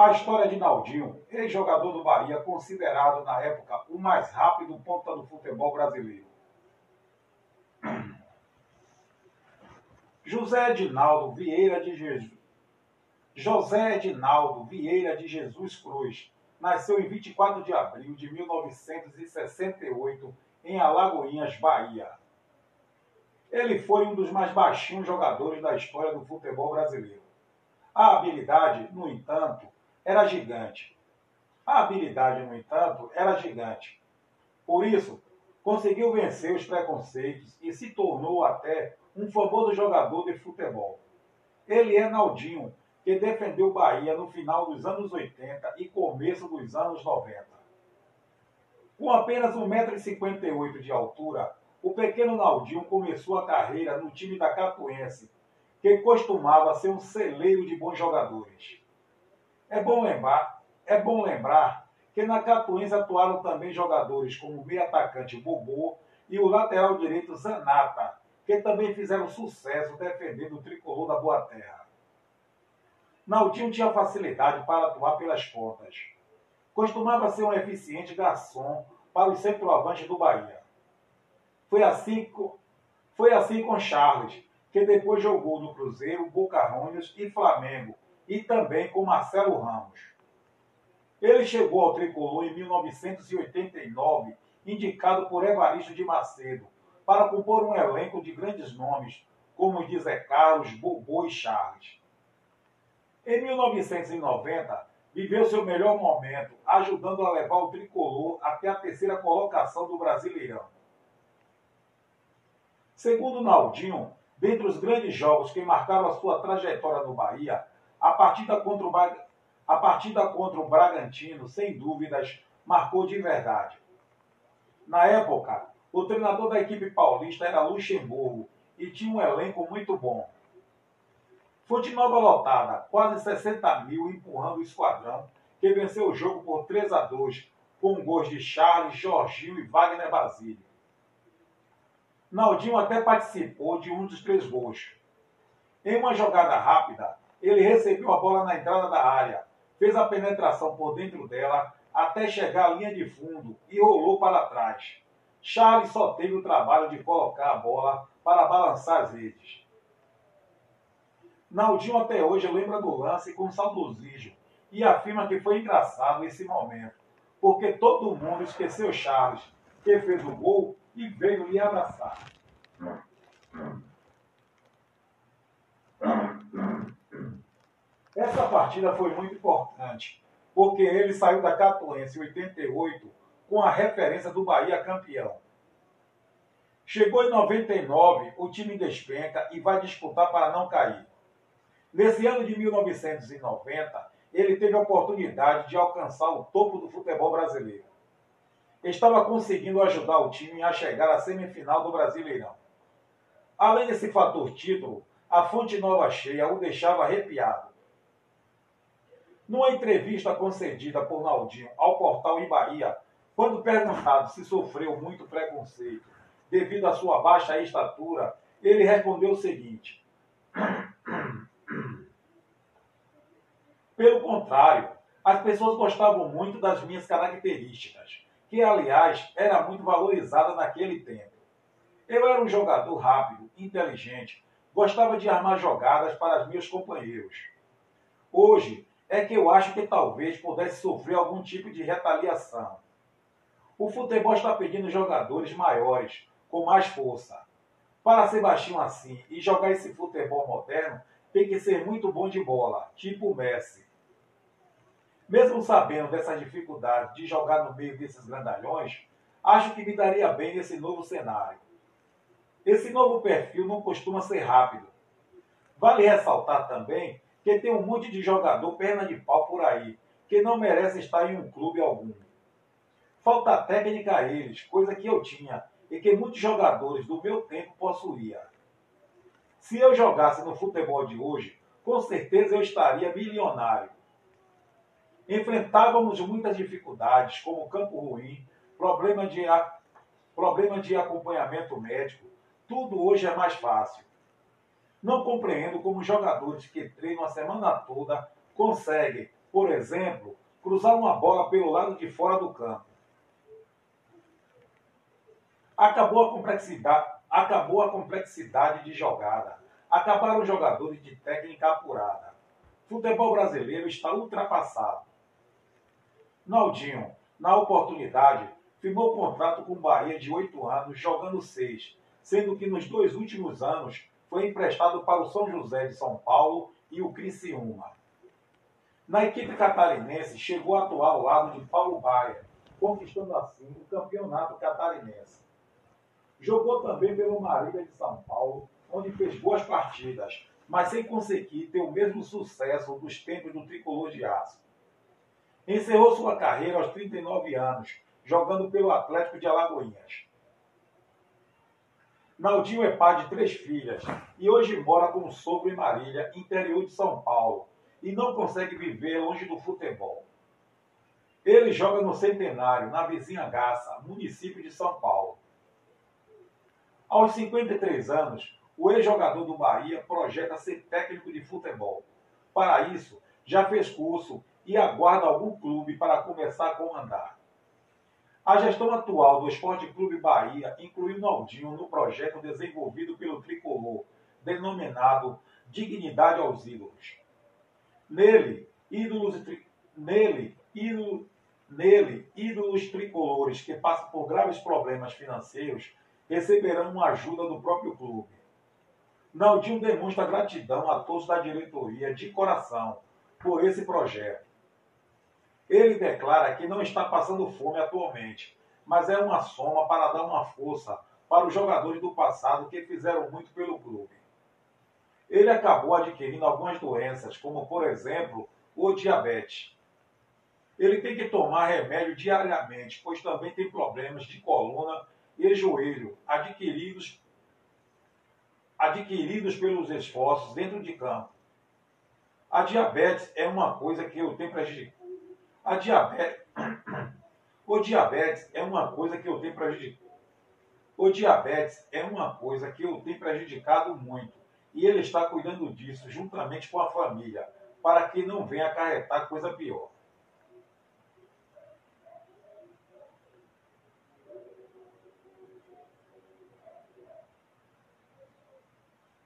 A história de Naldinho, ex-jogador do Bahia, considerado na época o mais rápido ponta do futebol brasileiro. José Edinaldo Vieira de Jesus. José Edinaldo Vieira de Jesus Cruz nasceu em 24 de abril de 1968 em Alagoinhas, Bahia. Ele foi um dos mais baixinhos jogadores da história do futebol brasileiro. A habilidade, no entanto, era gigante. A habilidade, no entanto, era gigante. Por isso, conseguiu vencer os preconceitos e se tornou até um famoso jogador de futebol. Ele é Naldinho, que defendeu Bahia no final dos anos 80 e começo dos anos 90. Com apenas 1,58m de altura, o pequeno Naldinho começou a carreira no time da Catuense, que costumava ser um celeiro de bons jogadores. É bom lembrar, é bom lembrar que na Catuense atuaram também jogadores como o meio atacante Bobô e o lateral direito Zanata, que também fizeram sucesso defendendo o tricolor da Boa Terra. Naldinho tinha facilidade para atuar pelas pontas. Costumava ser um eficiente garçom para os centroavantes do Bahia. Foi assim, foi assim com Charles, que depois jogou no Cruzeiro, Boca Juniors e Flamengo, e também com Marcelo Ramos. Ele chegou ao tricolor em 1989, indicado por Evaristo de Macedo, para compor um elenco de grandes nomes, como os de Zé Carlos, Bobô e Charles. Em 1990, viveu seu melhor momento, ajudando a levar o tricolor até a terceira colocação do Brasileirão. Segundo Naldinho, dentre os grandes jogos que marcaram a sua trajetória no Bahia, a partida contra o, a partida contra o Bragantino, sem dúvidas, marcou de verdade. Na época, o treinador da equipe paulista era Luxemburgo e tinha um elenco muito bom. Fonte Nova lotada, quase 60 mil empurrando o esquadrão, que venceu o jogo por 3 a 2, com gols de Charles, Jorginho e Wagner Basílio. Naldinho até participou de um dos três gols. Em uma jogada rápida, ele recebeu a bola na entrada da área, fez a penetração por dentro dela até chegar à linha de fundo e rolou para trás. Charles só teve o trabalho de colocar a bola para balançar as redes. Naldinho até hoje lembra do lance com saudosismo e afirma que foi engraçado esse momento, porque todo mundo esqueceu Charles, que fez o gol e veio lhe abraçar. Essa partida foi muito importante, porque ele saiu da Catuense em 88 com a referência do Bahia campeão. Chegou em 99, o time despenca e vai disputar para não cair. Nesse ano de 1990, ele teve a oportunidade de alcançar o topo do futebol brasileiro. Estava conseguindo ajudar o time a chegar à semifinal do Brasileirão. Além desse fator título, a fonte nova cheia o deixava arrepiado. Numa entrevista concedida por Naldinho ao portal Em Bahia, quando perguntado se sofreu muito preconceito devido à sua baixa estatura, ele respondeu o seguinte: Pelo contrário, as pessoas gostavam muito das minhas características, que aliás era muito valorizada naquele tempo. Eu era um jogador rápido, inteligente, gostava de armar jogadas para os meus companheiros. Hoje, é que eu acho que talvez pudesse sofrer algum tipo de retaliação. O futebol está pedindo jogadores maiores, com mais força. Para ser baixinho assim e jogar esse futebol moderno, tem que ser muito bom de bola, tipo o Messi. Mesmo sabendo dessa dificuldade de jogar no meio desses grandalhões, acho que me daria bem nesse novo cenário. Esse novo perfil não costuma ser rápido. Vale ressaltar também que tem um monte de jogador perna de pau por aí, que não merece estar em um clube algum. Falta técnica a eles, coisa que eu tinha e que muitos jogadores do meu tempo possuía. Se eu jogasse no futebol de hoje, com certeza eu estaria milionário. Enfrentávamos muitas dificuldades, como campo ruim, problema de, problema de acompanhamento médico. Tudo hoje é mais fácil. Não compreendo como jogadores que treinam a semana toda conseguem, Por exemplo, cruzar uma bola pelo lado de fora do campo. Acabou a complexidade, acabou a complexidade de jogada. Acabaram os jogadores de técnica apurada. Futebol brasileiro está ultrapassado. Naldinho, na oportunidade, firmou contrato com o Bahia de oito anos, jogando seis, sendo que nos dois últimos anos foi emprestado para o São José de São Paulo e o Criciúma. Na equipe catarinense, chegou a atuar ao lado de Paulo Baia, conquistando assim o campeonato catarinense. Jogou também pelo Marília de São Paulo, onde fez boas partidas, mas sem conseguir ter o mesmo sucesso dos tempos do tricolor de aço. Encerrou sua carreira aos 39 anos, jogando pelo Atlético de Alagoinhas. Naldinho é pai de três filhas e hoje mora com o sogro em Marília, interior de São Paulo, e não consegue viver longe do futebol. Ele joga no Centenário, na vizinha Gaça, município de São Paulo. Aos 53 anos, o ex-jogador do Bahia projeta ser técnico de futebol. Para isso, já fez curso e aguarda algum clube para começar a comandar. A gestão atual do Esporte Clube Bahia incluiu Naldinho no projeto desenvolvido pelo Tricolor, denominado Dignidade aos Ídolos. Nele, ídolos, nele, ídolo, nele, ídolos tricolores que passam por graves problemas financeiros receberão uma ajuda do próprio clube. Naldinho demonstra gratidão a todos da diretoria de coração por esse projeto ele declara que não está passando fome atualmente, mas é uma soma para dar uma força para os jogadores do passado que fizeram muito pelo clube. Ele acabou adquirindo algumas doenças, como por exemplo o diabetes. Ele tem que tomar remédio diariamente, pois também tem problemas de coluna e joelho adquiridos adquiridos pelos esforços dentro de campo. A diabetes é uma coisa que eu tenho prejudicado a diabetes. O diabetes é uma coisa que eu tenho prejudicado. O diabetes é uma coisa que eu tenho prejudicado muito. E ele está cuidando disso juntamente com a família, para que não venha acarretar coisa pior.